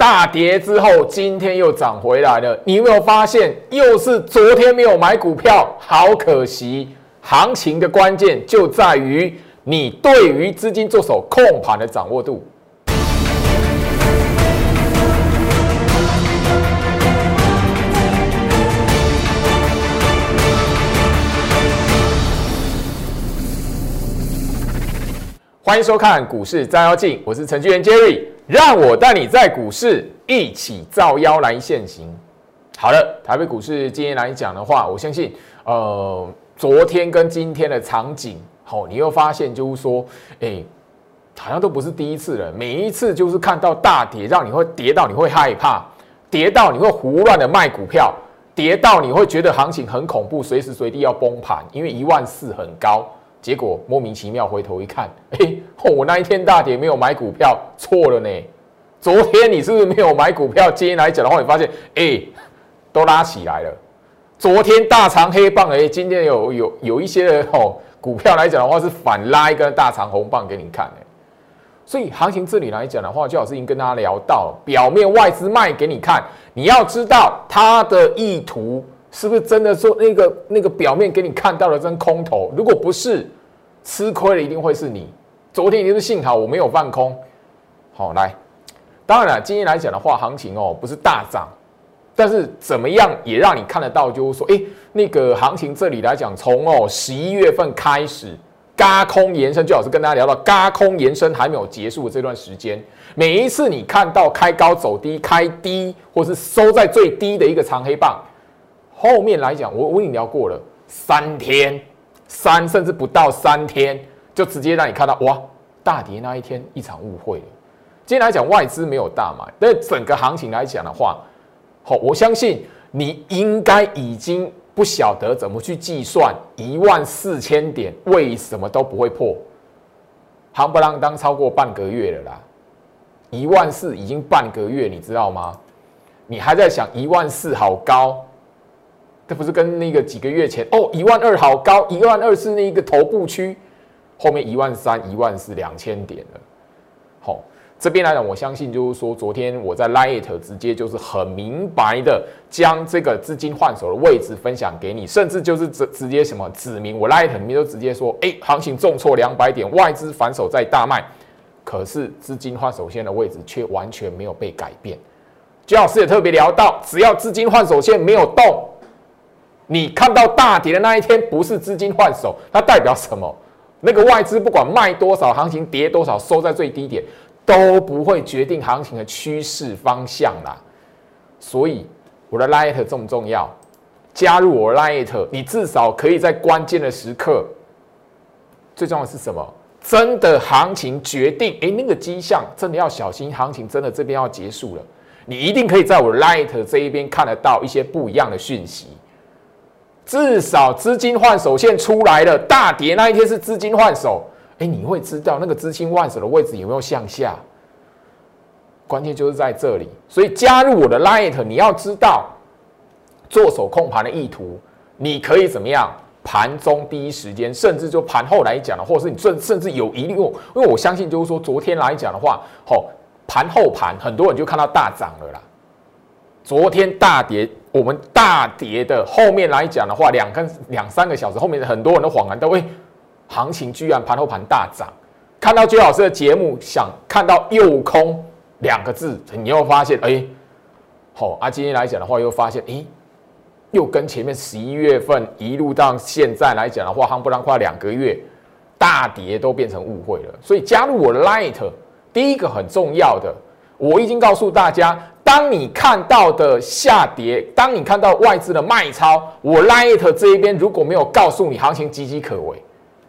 大跌之后，今天又涨回来了。你有没有发现，又是昨天没有买股票，好可惜。行情的关键就在于你对于资金做手控盘的掌握度。欢迎收看股市照妖镜，我是程序员 Jerry，让我带你在股市一起照妖来现行。好了，台北股市今天来讲的话，我相信，呃，昨天跟今天的场景，好，你又发现就是说，哎，好像都不是第一次了，每一次就是看到大跌，让你会跌到你会害怕，跌到你会胡乱的卖股票，跌到你会觉得行情很恐怖，随时随地要崩盘，因为一万四很高。结果莫名其妙回头一看，哎，我那一天大跌没有买股票，错了呢。昨天你是不是没有买股票？今天来讲的话，你发现，哎，都拉起来了。昨天大长黑棒，哎，今天有有有一些哦股票来讲的话是反拉一根大长红棒给你看，哎。所以行情这里来讲的话，就好是已经跟大家聊到，表面外资卖给你看，你要知道它的意图。是不是真的说那个那个表面给你看到了真空头？如果不是，吃亏的一定会是你。昨天一定是幸好我没有放空。好，来，当然了，今天来讲的话，行情哦不是大涨，但是怎么样也让你看得到，就是说，哎，那个行情这里来讲，从哦十一月份开始，嘎空延伸，就好是跟大家聊到嘎空延伸还没有结束的这段时间，每一次你看到开高走低，开低或是收在最低的一个长黑棒。后面来讲，我我已经聊过了，三天，三甚至不到三天，就直接让你看到哇，大跌那一天一场误会了。今天来讲，外资没有大买，但整个行情来讲的话，好，我相信你应该已经不晓得怎么去计算一万四千点为什么都不会破，行不啷当超过半个月了啦，一万四已经半个月，你知道吗？你还在想一万四好高？这不是跟那个几个月前哦，一万二好高，一万二是那个头部区，后面一万三、一万四两千点了。好，这边来讲，我相信就是说，昨天我在 Light 直接就是很明白的将这个资金换手的位置分享给你，甚至就是直直接什么指明我 Light 里面都直接说，哎，行情重挫两百点，外资反手在大卖，可是资金换手线的位置却完全没有被改变。姜老师也特别聊到，只要资金换手线没有动。你看到大跌的那一天，不是资金换手，它代表什么？那个外资不管卖多少，行情跌多少，收在最低点，都不会决定行情的趋势方向啦。所以我的 Light 重不重要？加入我 Light，你至少可以在关键的时刻。最重要的是什么？真的行情决定，哎，那个迹象真的要小心，行情真的这边要结束了，你一定可以在我 Light 这一边看得到一些不一样的讯息。至少资金换手线出来了，大跌那一天是资金换手，哎，你会知道那个资金换手的位置有没有向下？关键就是在这里，所以加入我的 Light，你要知道做手控盘的意图，你可以怎么样？盘中第一时间，甚至就盘后来讲的，或者是你甚甚至有疑虑，因为我相信就是说昨天来讲的话，吼盘后盘很多人就看到大涨了啦，昨天大跌。我们大跌的后面来讲的话，两根两三个小时后面，很多人都恍然都会，行情居然盘后盘大涨。看到朱老师的节目，想看到右空两个字，你又发现，哎，好啊，今天来讲的话，又发现，哎，又跟前面十一月份一路到现在来讲的话，夯不啷快两个月大跌都变成误会了。所以加入我 Light，第一个很重要的，我已经告诉大家。当你看到的下跌，当你看到外资的卖超，我 Light 这一边如果没有告诉你行情岌岌可危，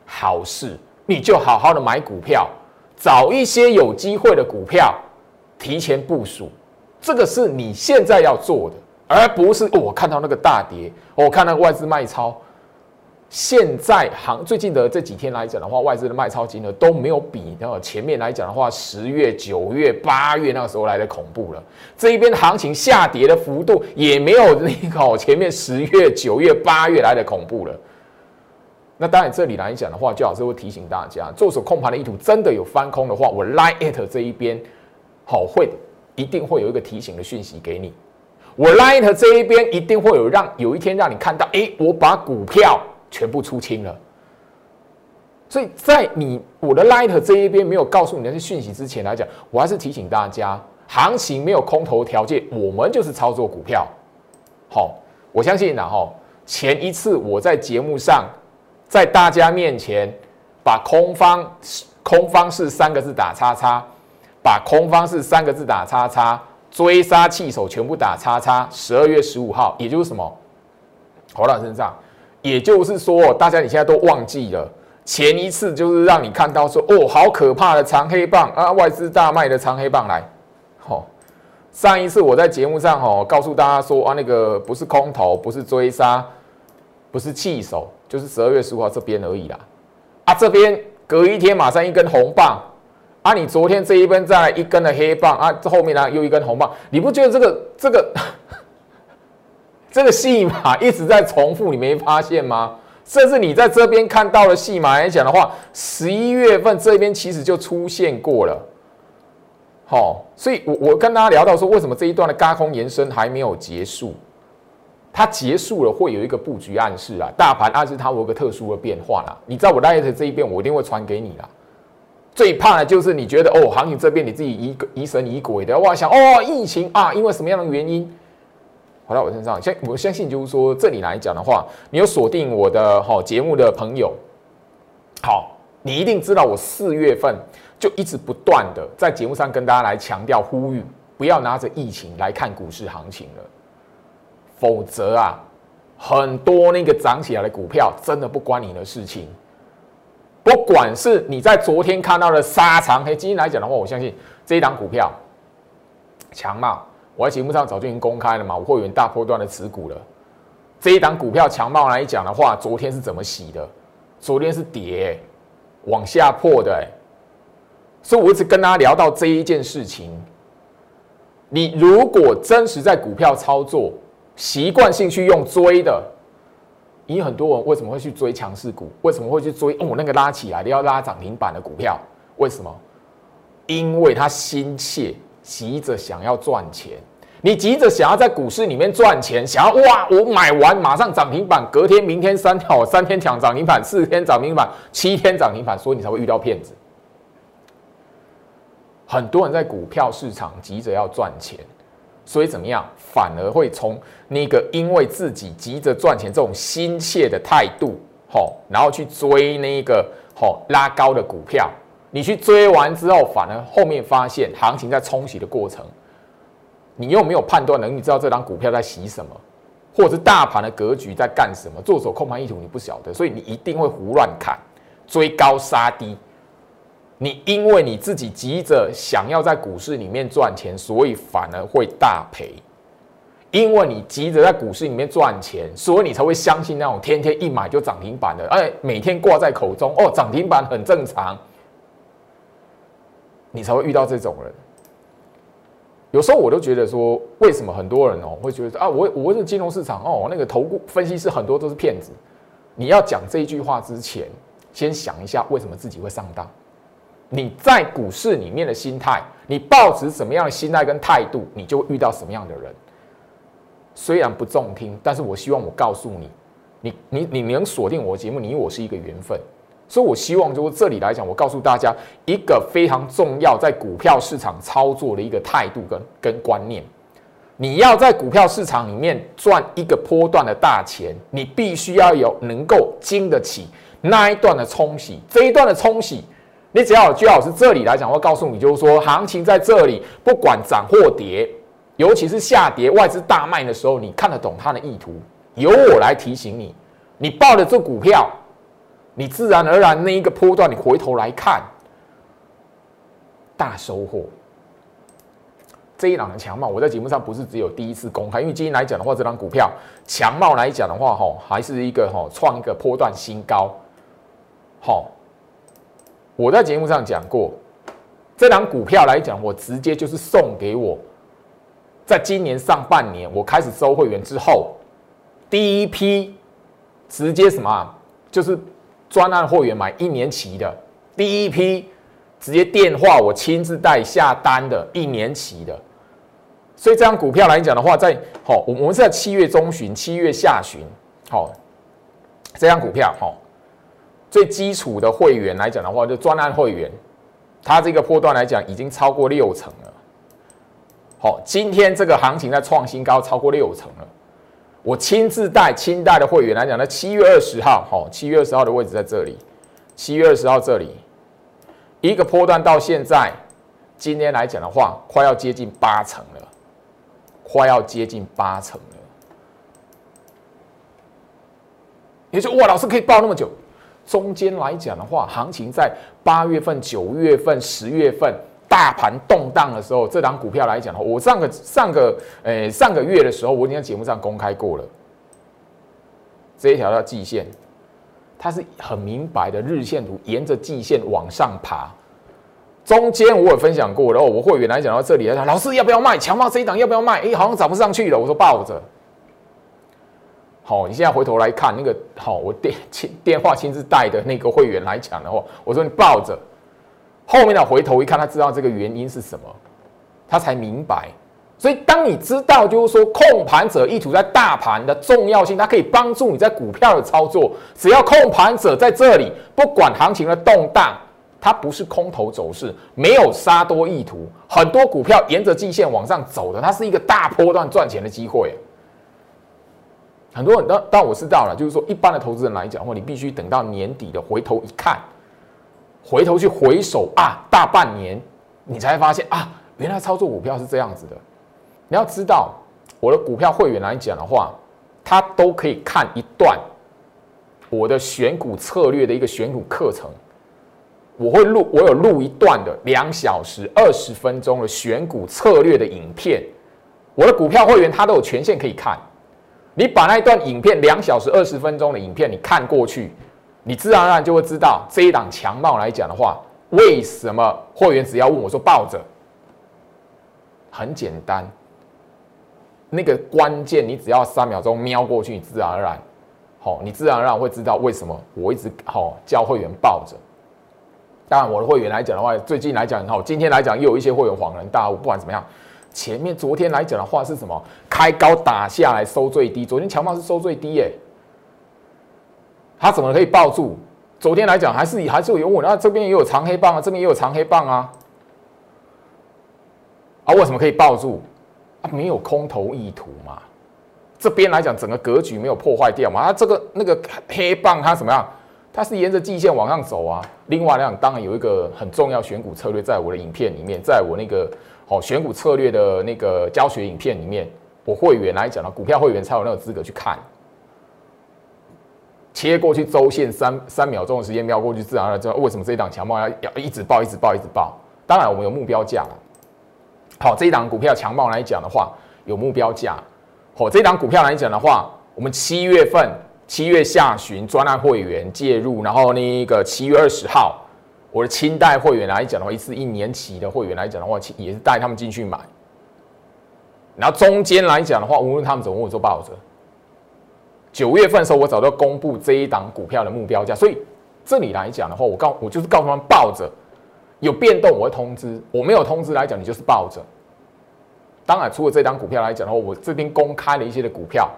好事，你就好好的买股票，找一些有机会的股票，提前部署，这个是你现在要做的，而不是我看到那个大跌，我看到外资卖超。现在行最近的这几天来讲的话，外资的卖超金额都没有比那前面来讲的话，十月、九月、八月那个时候来的恐怖了。这一边行情下跌的幅度也没有那个 前面十月、九月、八月来的恐怖了。那当然这里来讲的话，最好是会提醒大家，做手控盘的意图真的有翻空的话，我 lie 这一边好会一定会有一个提醒的讯息给你。我 Light 这一边一定会有让有一天让你看到，哎，我把股票全部出清了。所以在你我的 Light 这一边没有告诉你那些讯息之前来讲，我还是提醒大家，行情没有空头条件，我们就是操作股票。好，我相信然后前一次我在节目上，在大家面前把空方空方是三个字打叉叉，把空方是三个字打叉叉。追杀气手全部打叉叉，十二月十五号，也就是什么？侯老身上，也就是说，大家你现在都忘记了前一次，就是让你看到说，哦，好可怕的长黑棒啊，外资大卖的长黑棒来。好，上一次我在节目上哦，告诉大家说啊，那个不是空头，不是追杀，不是弃手，就是十二月十五号这边而已啦。啊，这边隔一天马上一根红棒。啊！你昨天这一根再一根的黑棒啊，这后面呢又一根红棒，你不觉得这个这个这个戏码一直在重复？你没发现吗？甚至你在这边看到了戏码来讲的话，十一月份这边其实就出现过了。好，所以我我跟大家聊到说，为什么这一段的高空延伸还没有结束？它结束了会有一个布局暗示啊，大盘暗示它有个特殊的变化啦。你在我 light 这一边，我一定会传给你啦。最怕的就是你觉得哦，行情这边你自己疑疑神疑鬼的，哇，想哦，疫情啊，因为什么样的原因，跑到我身上，相我相信就是说，这里来讲的话，你有锁定我的好节目的朋友，好，你一定知道我四月份就一直不断的在节目上跟大家来强调呼吁，不要拿着疫情来看股市行情了，否则啊，很多那个涨起来的股票真的不关你的事情。不管是你在昨天看到的沙场黑，今天来讲的话，我相信这一档股票强茂，我在节目上早就已经公开了嘛，我会员大波段的持股了。这一档股票强暴来讲的话，昨天是怎么洗的？昨天是跌往下破的，所以我一直跟大家聊到这一件事情。你如果真实在股票操作，习惯性去用追的。你很多人为什么会去追强势股？为什么会去追哦那个拉起来的要拉涨停板的股票？为什么？因为他心切，急着想要赚钱。你急着想要在股市里面赚钱，想要哇，我买完马上涨停板，隔天、明天三条，三天抢涨停板，四天涨停板，七天涨停板，所以你才会遇到骗子。很多人在股票市场急着要赚钱。所以怎么样，反而会从那个因为自己急着赚钱这种心切的态度，吼，然后去追那个吼拉高的股票，你去追完之后，反而后面发现行情在冲洗的过程，你又没有判断能力，知道这张股票在洗什么，或者是大盘的格局在干什么，做手控盘意图你不晓得，所以你一定会胡乱砍，追高杀低。你因为你自己急着想要在股市里面赚钱，所以反而会大赔。因为你急着在股市里面赚钱，所以你才会相信那种天天一买就涨停板的，哎，每天挂在口中哦，涨停板很正常。你才会遇到这种人。有时候我都觉得说，为什么很多人哦会觉得啊，我我是金融市场哦，那个投顾分析师很多都是骗子。你要讲这一句话之前，先想一下为什么自己会上当。你在股市里面的心态，你抱持什么样的心态跟态度，你就遇到什么样的人。虽然不中听，但是我希望我告诉你，你你你能锁定我节目，你我是一个缘分。所以我希望，就是这里来讲，我告诉大家一个非常重要在股票市场操作的一个态度跟跟观念。你要在股票市场里面赚一个波段的大钱，你必须要有能够经得起那一段的冲洗，这一段的冲洗。你只要居老师这里来讲，我告诉你，就是说行情在这里，不管涨或跌，尤其是下跌，外资大卖的时候，你看得懂它的意图，由我来提醒你，你报的这股票，你自然而然那一个波段，你回头来看，大收获。这一档的强茂，我在节目上不是只有第一次公开，因为今天来讲的话，这张股票强茂来讲的话，哈，还是一个哈创一个波段新高，好。我在节目上讲过，这档股票来讲，我直接就是送给我，在今年上半年我开始收会员之后，第一批直接什么，就是专案会员买一年期的，第一批直接电话我亲自带下单的一年期的，所以这张股票来讲的话，在好，我我们是在七月中旬、七月下旬，好，这张股票哈，最基础的会员来讲的话，就专案会员，它这个波段来讲已经超过六成了。好，今天这个行情在创新高，超过六成了。我亲自带、亲带的会员来讲，那七月二十号，好，七月二十号的位置在这里，七月二十号这里，一个波段到现在，今天来讲的话，快要接近八成了，快要接近八成了。也就哇，老师可以报那么久？中间来讲的话，行情在八月份、九月份、十月份。大盘动荡的时候，这档股票来讲的话，我上个上个诶上个月的时候，我已经在节目上公开过了。这一条叫季线，它是很明白的日线图，沿着季线往上爬。中间我有分享过然后，我会员来讲到这里，老师要不要卖？强茂这一档要不要卖？哎，好像涨不上去了。我说抱着。好，你现在回头来看那个好，我电亲电话亲自带的那个会员来讲的话，我说你抱着。后面的回头一看，他知道这个原因是什么，他才明白。所以，当你知道就是说控盘者意图在大盘的重要性，它可以帮助你在股票的操作。只要控盘者在这里，不管行情的动荡，它不是空头走势，没有杀多意图。很多股票沿着季线往上走的，它是一个大波段赚钱的机会。很多人，当但我知道了，就是说一般的投资人来讲，或你必须等到年底的回头一看。回头去回首啊，大半年，你才发现啊，原来操作股票是这样子的。你要知道，我的股票会员来讲的话，他都可以看一段我的选股策略的一个选股课程。我会录，我有录一段的两小时二十分钟的选股策略的影片。我的股票会员他都有权限可以看。你把那一段影片两小时二十分钟的影片，你看过去。你自然而然就会知道这一档强貌来讲的话，为什么会员只要问我说抱着，很简单，那个关键你只要三秒钟瞄过去，你自然而然，好，你自然而然会知道为什么我一直好教会员抱着。当然，我的会员来讲的话，最近来讲好，今天来讲又有一些会员恍然大悟。不管怎么样，前面昨天来讲的话是什么？开高打下来收最低，昨天强貌是收最低耶。他怎么可以抱住？昨天来讲还是还是有稳，那这边也有长黑棒啊，这边也有长黑棒啊，啊，为什么可以抱住？啊，没有空头意图嘛。这边来讲，整个格局没有破坏掉嘛。它这个那个黑棒它怎么样？它是沿着季线往上走啊。另外来讲，当然有一个很重要选股策略，在我的影片里面，在我那个哦选股策略的那个教学影片里面，我会员来讲呢，股票会员才有那个资格去看。切过去周线三三秒钟的时间瞄过去，自然而然知道为什么这一档强暴要要一直爆一直爆一直爆。当然我们有目标价好，这一档股票强暴来讲的话，有目标价。好，这一档股票来讲的话，我们七月份七月下旬专案会员介入，然后那个七月二十号，我的清代会员来讲的话，一次一年期的会员来讲的话，也是带他们进去买。然后中间来讲的话，无论他们怎么，我都抱着。九月份的时候，我早就公布这一档股票的目标价，所以这里来讲的话，我告我就是告诉他们抱着，有变动我会通知，我没有通知来讲，你就是抱着。当然，除了这档股票来讲的话，我这边公开了一些的股票，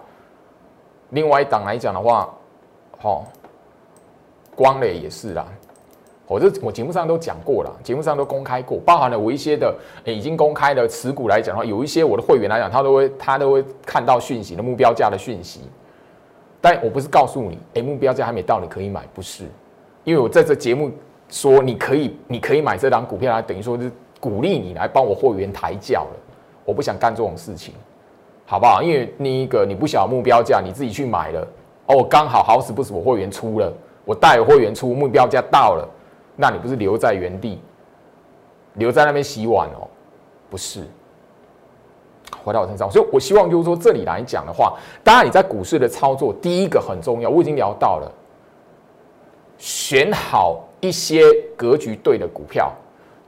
另外一档来讲的话，好，光磊也是啦，我这我节目上都讲过了，节目上都公开过，包含了我一些的已经公开的持股来讲的话，有一些我的会员来讲，他都会他都会看到讯息的目标价的讯息。但我不是告诉你，哎，目标价还没到，你可以买，不是，因为我在这节目说你可以，你可以买这档股票，来等于说是鼓励你来帮我会员抬轿了。我不想干这种事情，好不好？因为那一个你不晓得目标价，你自己去买了，哦，刚好好死不死我会员出了，我带会员出目标价到了，那你不是留在原地，留在那边洗碗哦？不是。回到我身上，所以我希望就是说，这里来讲的话，当然你在股市的操作，第一个很重要，我已经聊到了，选好一些格局对的股票，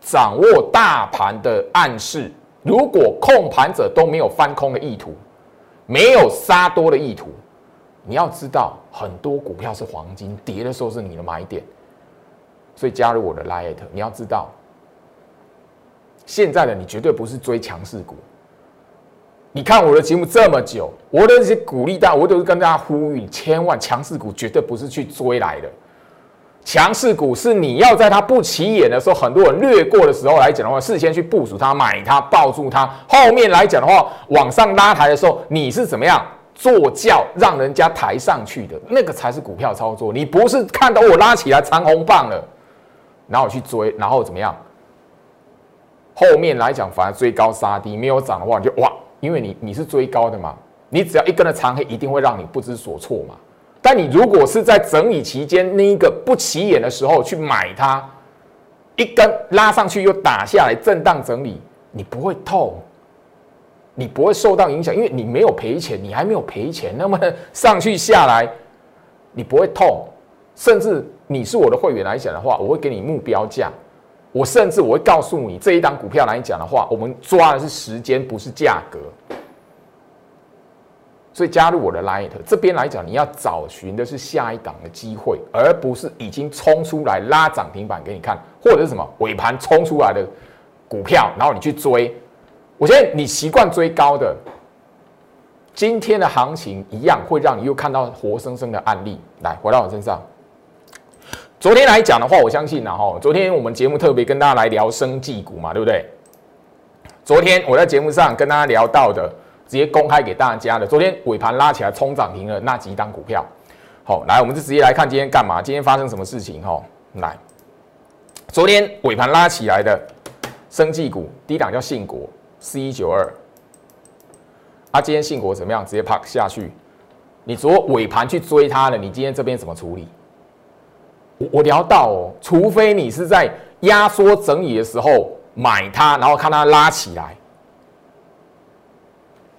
掌握大盘的暗示。如果控盘者都没有翻空的意图，没有杀多的意图，你要知道，很多股票是黄金，跌的时候是你的买点。所以加入我的 Light，你要知道，现在的你绝对不是追强势股。你看我的节目这么久，我的这些鼓励大，我都是跟大家呼吁，千万强势股绝对不是去追来的。强势股是你要在它不起眼的时候，很多人略过的时候来讲的话，事先去部署它、买它、抱住它。后面来讲的话，往上拉抬的时候，你是怎么样坐轿让人家抬上去的？那个才是股票操作。你不是看到我拉起来长红棒了，然后去追，然后怎么样？后面来讲反而追高杀低，没有涨的话，你就哇，因为你你是追高的嘛，你只要一根的长黑，一定会让你不知所措嘛。但你如果是在整理期间那一个不起眼的时候去买它，一根拉上去又打下来，震荡整理，你不会痛，你不会受到影响，因为你没有赔钱，你还没有赔钱，那么上去下来，你不会痛，甚至你是我的会员来讲的话，我会给你目标价，我甚至我会告诉你这一档股票来讲的话，我们抓的是时间，不是价格。所以加入我的 Light 这边来讲，你要找寻的是下一档的机会，而不是已经冲出来拉涨停板给你看，或者是什么尾盘冲出来的股票，然后你去追。我觉得你习惯追高的，今天的行情一样会让你又看到活生生的案例。来，回到我身上，昨天来讲的话，我相信呢，哈，昨天我们节目特别跟大家来聊生技股嘛，对不对？昨天我在节目上跟大家聊到的。直接公开给大家的。昨天尾盘拉起来冲涨停了那几档股票，好，来，我们就直接来看今天干嘛？今天发生什么事情？哈，来，昨天尾盘拉起来的生技股，第一档叫信国四一九二，啊，今天信国怎么样？直接啪下去。你昨尾盘去追它了，你今天这边怎么处理？我我聊到哦，除非你是在压缩整理的时候买它，然后看它拉起来。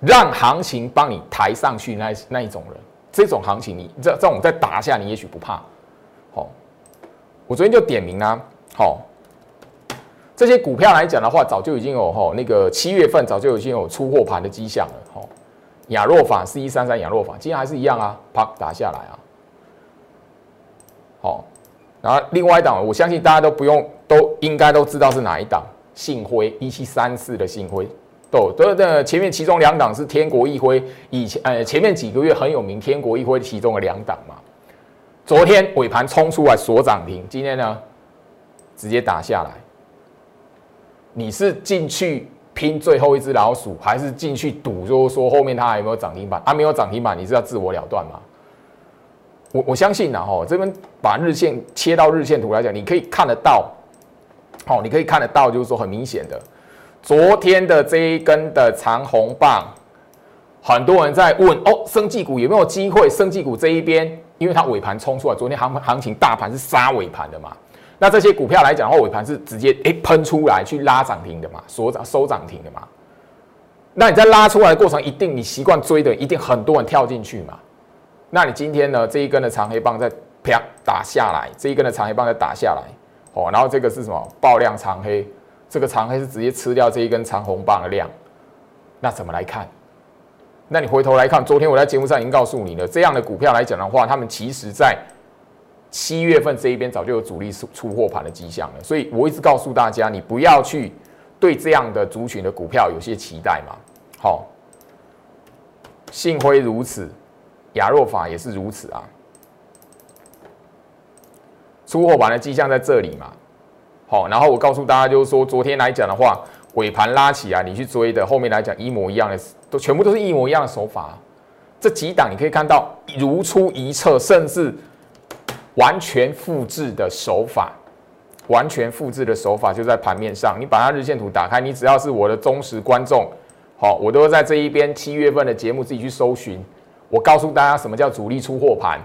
让行情帮你抬上去那那一种人，这种行情你这这种再打下你也许不怕。好，我昨天就点名啊，好，这些股票来讲的话，早就已经有哈那个七月份早就已经有出货盘的迹象了。好，亚若法四一三三亚若法今天还是一样啊，啪打下来啊。好，然后另外一档，我相信大家都不用都应该都知道是哪一档，信辉一七三四的信辉。都都的前面其中两档是天国一辉，以前呃前面几个月很有名，天国一辉其中的两档嘛。昨天尾盘冲出来锁涨停，今天呢直接打下来。你是进去拼最后一只老鼠，还是进去赌，就是说后面它还有没有涨停板？它没有涨停板，你是要自我了断吗？我我相信呢，哈，这边把日线切到日线图来讲，你可以看得到，好，你可以看得到，就是说很明显的。昨天的这一根的长红棒，很多人在问哦，生技股有没有机会？生技股这一边，因为它尾盘冲出来，昨天行行情大盘是杀尾盘的嘛，那这些股票来讲的话，尾盘是直接哎喷出来去拉涨停的嘛，所涨收涨停的嘛。那你在拉出来的过程，一定你习惯追的，一定很多人跳进去嘛。那你今天呢，这一根的长黑棒再啪打下来，这一根的长黑棒再打下来，哦，然后这个是什么？爆量长黑。这个长黑是直接吃掉这一根长红棒的量，那怎么来看？那你回头来看，昨天我在节目上已经告诉你了，这样的股票来讲的话，他们其实在七月份这一边早就有主力出出货盘的迹象了。所以我一直告诉大家，你不要去对这样的族群的股票有些期待嘛。好，幸亏如此，亚若法也是如此啊，出货盘的迹象在这里嘛。好，然后我告诉大家，就是说，昨天来讲的话，尾盘拉起来，你去追的，后面来讲一模一样的，都全部都是一模一样的手法。这几档你可以看到如出一辙，甚至完全复制的手法，完全复制的手法就在盘面上。你把它日线图打开，你只要是我的忠实观众，好，我都在这一边七月份的节目自己去搜寻。我告诉大家什么叫主力出货盘，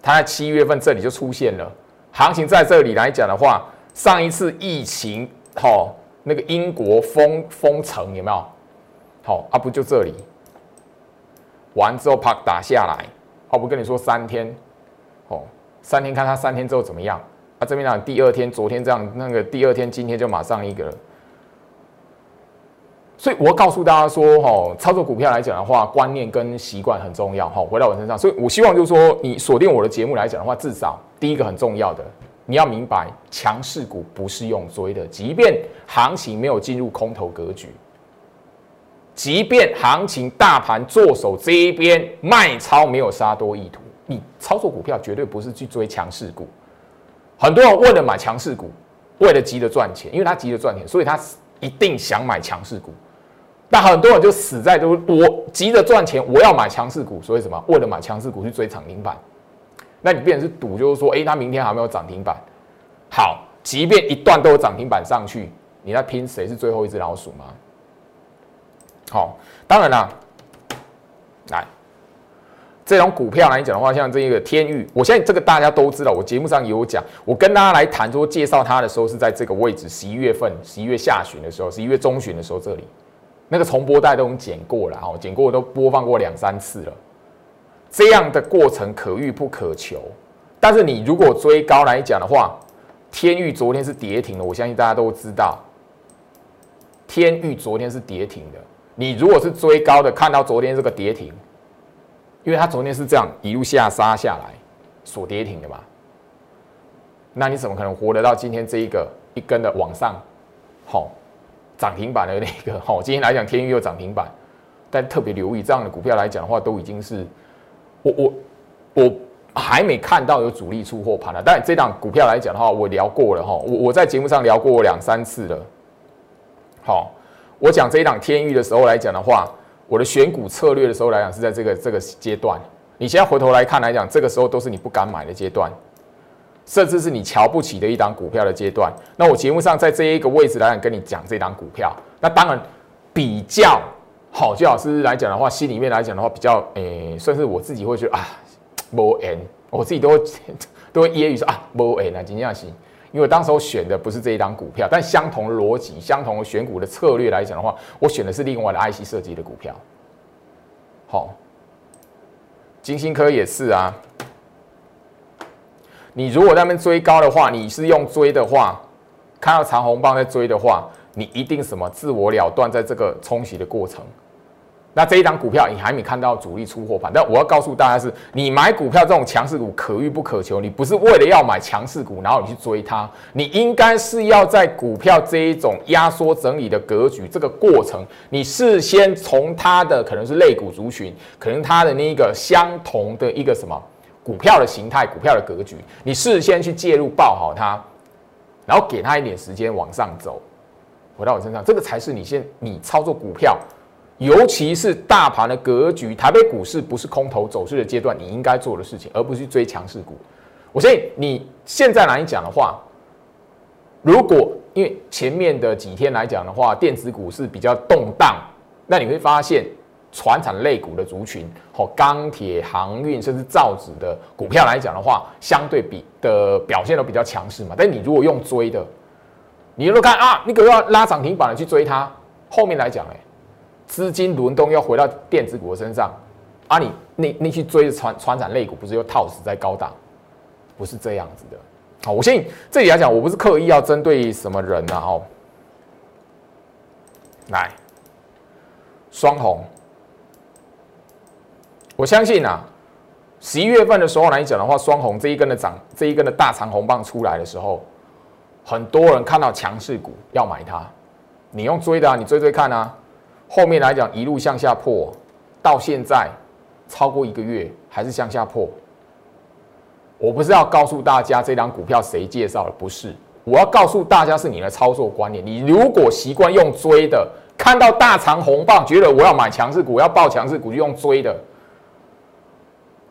它在七月份这里就出现了，行情在这里来讲的话。上一次疫情，好，那个英国封封城有没有？好啊，不就这里，完之后啪打下来，好，不跟你说三天，哦，三天看它三天之后怎么样？啊，这边讲第二天，昨天这样，那个第二天，今天就马上一个。所以我告诉大家说，哈，操作股票来讲的话，观念跟习惯很重要，哈，回到我身上，所以我希望就是说，你锁定我的节目来讲的话，至少第一个很重要的。你要明白，强势股不是用追的，即便行情没有进入空头格局，即便行情大盘做手这一边卖超没有杀多意图，你操作股票绝对不是去追强势股。很多人为了买强势股，为了急着赚钱，因为他急着赚钱，所以他一定想买强势股。但很多人就死在就是我急着赚钱，我要买强势股，所以什么？为了买强势股去追涨停板，那你变成是赌，就是说，哎，它明天还没有涨停板。好，即便一段都有涨停板上去，你在拼谁是最后一只老鼠吗？好，当然啦，来这种股票来讲的话，像这一个天域，我相信这个大家都知道，我节目上有讲，我跟大家来谈说介绍它的时候是在这个位置，十一月份，十一月下旬的时候，十一月中旬的时候这里。那个重播带都剪过了，哈，剪过都播放过两三次了。这样的过程可遇不可求。但是你如果追高来讲的话，天域昨天是跌停的，我相信大家都知道。天域昨天是跌停的。你如果是追高的，看到昨天这个跌停，因为它昨天是这样一路下杀下来，锁跌停的嘛。那你怎么可能活得到今天这一个一根的往上？好。涨停板的那个，好，今天来讲天域又涨停板，但特别留意这样的股票来讲的话，都已经是我我我还没看到有主力出货盘了。但这档股票来讲的话，我聊过了哈，我我在节目上聊过两三次了。好，我讲这一档天域的时候来讲的话，我的选股策略的时候来讲是在这个这个阶段。你现在回头来看来讲，这个时候都是你不敢买的阶段。甚至是你瞧不起的一档股票的阶段，那我节目上在这一个位置来跟你讲这档股票，那当然比较好，就老师来讲的话，心里面来讲的话，比较诶，算是我自己会觉得啊，无 n，我自己都会 都会揶揄说啊，无 n 啊，金样行，因为当时我选的不是这一档股票，但相同逻辑、相同的选股的策略来讲的话，我选的是另外的 IC 设计的股票。好，金星科也是啊。你如果那边追高的话，你是用追的话，看到长红棒在追的话，你一定什么自我了断，在这个冲洗的过程。那这一张股票你还没看到主力出货盘，但我要告诉大家是，你买股票这种强势股可遇不可求，你不是为了要买强势股，然后你去追它，你应该是要在股票这一种压缩整理的格局这个过程，你事先从它的可能是类股族群，可能它的那一个相同的一个什么。股票的形态、股票的格局，你事先去介入抱好它，然后给它一点时间往上走，回到我身上，这个才是你先你操作股票，尤其是大盘的格局，台北股市不是空头走势的阶段，你应该做的事情，而不是去追强势股。我相信你现在来讲的话，如果因为前面的几天来讲的话，电子股是比较动荡，那你会发现。船产类股的族群，和钢铁、航运，甚至造纸的股票来讲的话，相对比的表现都比较强势嘛。但你如果用追的，你如果看啊，你可要拉涨停板去追它，后面来讲，哎，资金轮动要回到电子股的身上，啊，你那那去追船船产类股，不是又套死在高档？不是这样子的。好，我相信这里来讲，我不是刻意要针对什么人呐，哦，来，双红。我相信啊，十一月份的时候来讲的话，双红这一根的涨，这一根的大长红棒出来的时候，很多人看到强势股要买它，你用追的啊，你追追看啊。后面来讲一路向下破，到现在超过一个月还是向下破。我不是要告诉大家这张股票谁介绍的，不是，我要告诉大家是你的操作观念。你如果习惯用追的，看到大长红棒，觉得我要买强势股，要报强势股就用追的。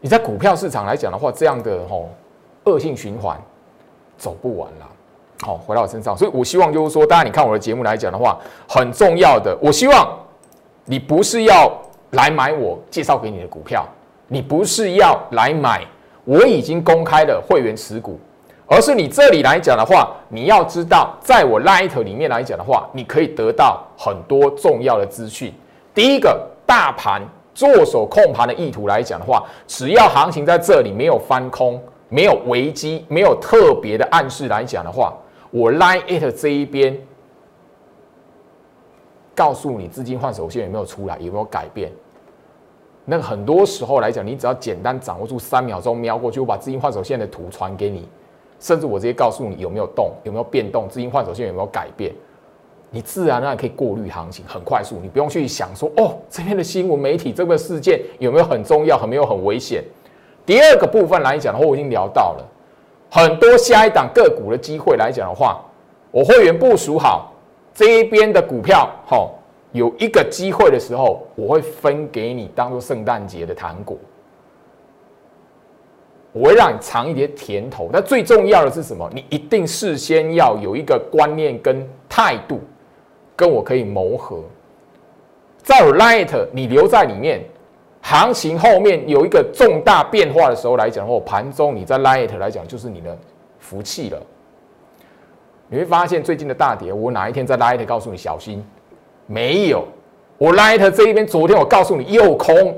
你在股票市场来讲的话，这样的吼恶性循环走不完了。好，回到我身上，所以我希望就是说，大家你看我的节目来讲的话，很重要的，我希望你不是要来买我介绍给你的股票，你不是要来买我已经公开的会员持股，而是你这里来讲的话，你要知道，在我 Light 里面来讲的话，你可以得到很多重要的资讯。第一个，大盘。做手控盘的意图来讲的话，只要行情在这里没有翻空、没有危机、没有特别的暗示来讲的话，我 line it 这一边告诉你资金换手线有没有出来，有没有改变。那很多时候来讲，你只要简单掌握住三秒钟瞄过去，我把资金换手线的图传给你，甚至我直接告诉你有没有动、有没有变动，资金换手线有没有改变。你自然而然可以过滤行情，很快速，你不用去想说哦，这边的新闻媒体这个事件有没有很重要，有没有很危险。第二个部分来讲的话，我已经聊到了很多下一档个股的机会来讲的话，我会员部署好这一边的股票，哈，有一个机会的时候，我会分给你当做圣诞节的糖果。我会让你尝一点甜头，但最重要的是什么？你一定事先要有一个观念跟态度，跟我可以磨合。在我 Light，你留在里面，行情后面有一个重大变化的时候来讲，或盘中你在 Light 来讲，就是你的福气了。你会发现最近的大跌，我哪一天在 Light 告诉你小心？没有，我 Light 这一边，昨天我告诉你又空。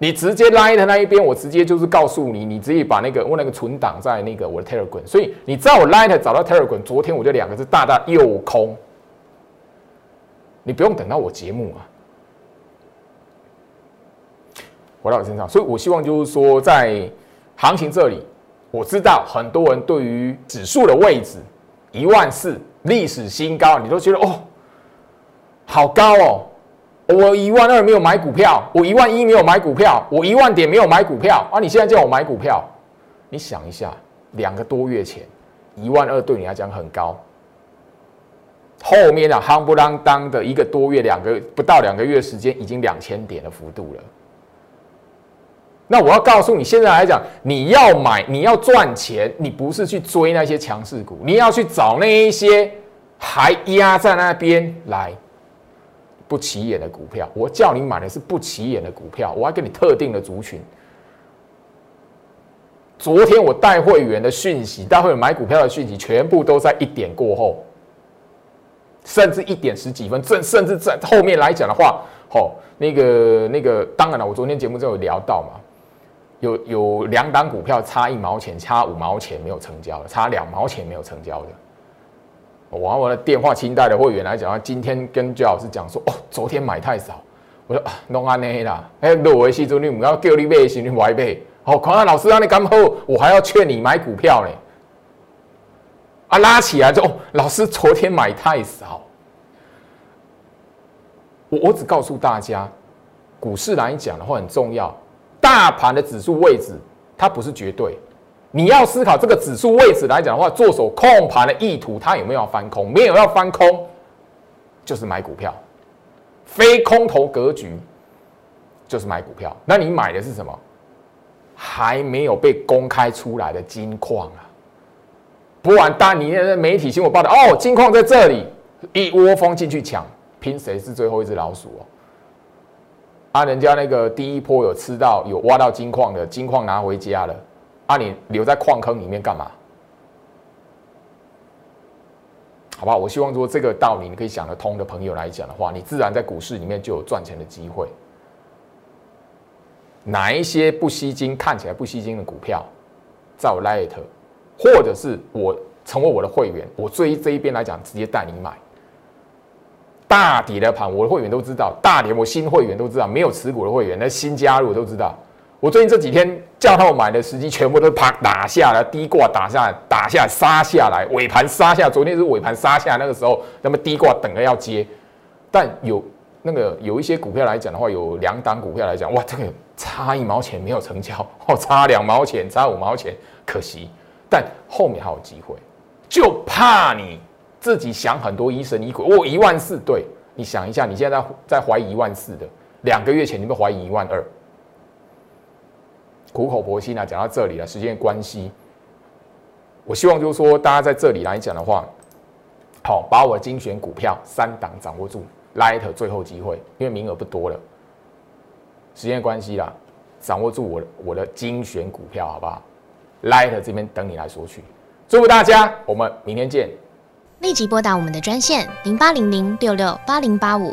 你直接拉的那一边，我直接就是告诉你，你直接把那个我那个存档在那个我的 Telegram，所以你知道我拉的找到 Telegram，昨天我就两个字大大又空，你不用等到我节目啊，回到我身上，所以我希望就是说在行情这里，我知道很多人对于指数的位置一万四历史新高，你都觉得哦，好高哦。我一万二没有买股票，我一万一没有买股票，我一万点没有买股票啊！你现在叫我买股票，你想一下，两个多月前一万二对你来讲很高，后面啊夯不啷当的一个多月，两个不到两个月时间，已经两千点的幅度了。那我要告诉你，现在来讲，你要买，你要赚钱，你不是去追那些强势股，你要去找那一些还压在那边来。不起眼的股票，我叫你买的是不起眼的股票，我还给你特定的族群。昨天我带会员的讯息，带会员买股票的讯息，全部都在一点过后，甚至一点十几分，甚甚至在后面来讲的话，哦，那个那个，当然了，我昨天节目中有聊到嘛，有有两档股票差一毛钱，差五毛钱没有成交的，差两毛钱没有成交的。我我的电话清代的会员来讲，今天跟焦老师讲说，哦，昨天买太少，我说啊，弄安内啦，哎，落维西周你唔要叫你买，是你买买，好，看看老师让你干好，我还要劝你买股票呢，啊，拉起来就，哦，老师昨天买太少，我我只告诉大家，股市来讲的话很重要，大盘的指数位置它不是绝对。你要思考这个指数位置来讲的话，做手控盘的意图，它有没有要翻空？没有要翻空，就是买股票。非空头格局就是买股票。那你买的是什么？还没有被公开出来的金矿啊！不然，当你的媒体新闻报道，哦，金矿在这里，一窝蜂进去抢，拼谁是最后一只老鼠哦？啊，人家那个第一波有吃到有挖到金矿的，金矿拿回家了。啊，你留在矿坑里面干嘛？好吧，我希望说这个道理你可以想得通的朋友来讲的话，你自然在股市里面就有赚钱的机会。哪一些不吸金、看起来不吸金的股票，在我 Light，或者是我成为我的会员，我追这一边来讲，直接带你买大底的盘，我的会员都知道，大底我新会员都知道，没有持股的会员，那新加入都知道。我最近这几天叫他们买的时机，全部都啪打下来，低挂打下来，打下来杀下来，尾盘杀下。昨天是尾盘杀下，那个时候那么低挂等着要接，但有那个有一些股票来讲的话，有两档股票来讲，哇，这个差一毛钱没有成交，哦，差两毛钱，差五毛钱，可惜。但后面还有机会，就怕你自己想很多疑神疑鬼。我一万四，对你想一下，你现在在怀疑一万四的，两个月前你们怀疑一万二。苦口婆心啊，讲到这里了，时间关系，我希望就是说，大家在这里来讲的话，好，把我精选股票三档掌握住，Light 最后机会，因为名额不多了，时间关系啦，掌握住我我的精选股票，好不好？Light 这边等你来索取，祝福大家，我们明天见。立即拨打我们的专线零八零零六六八零八五。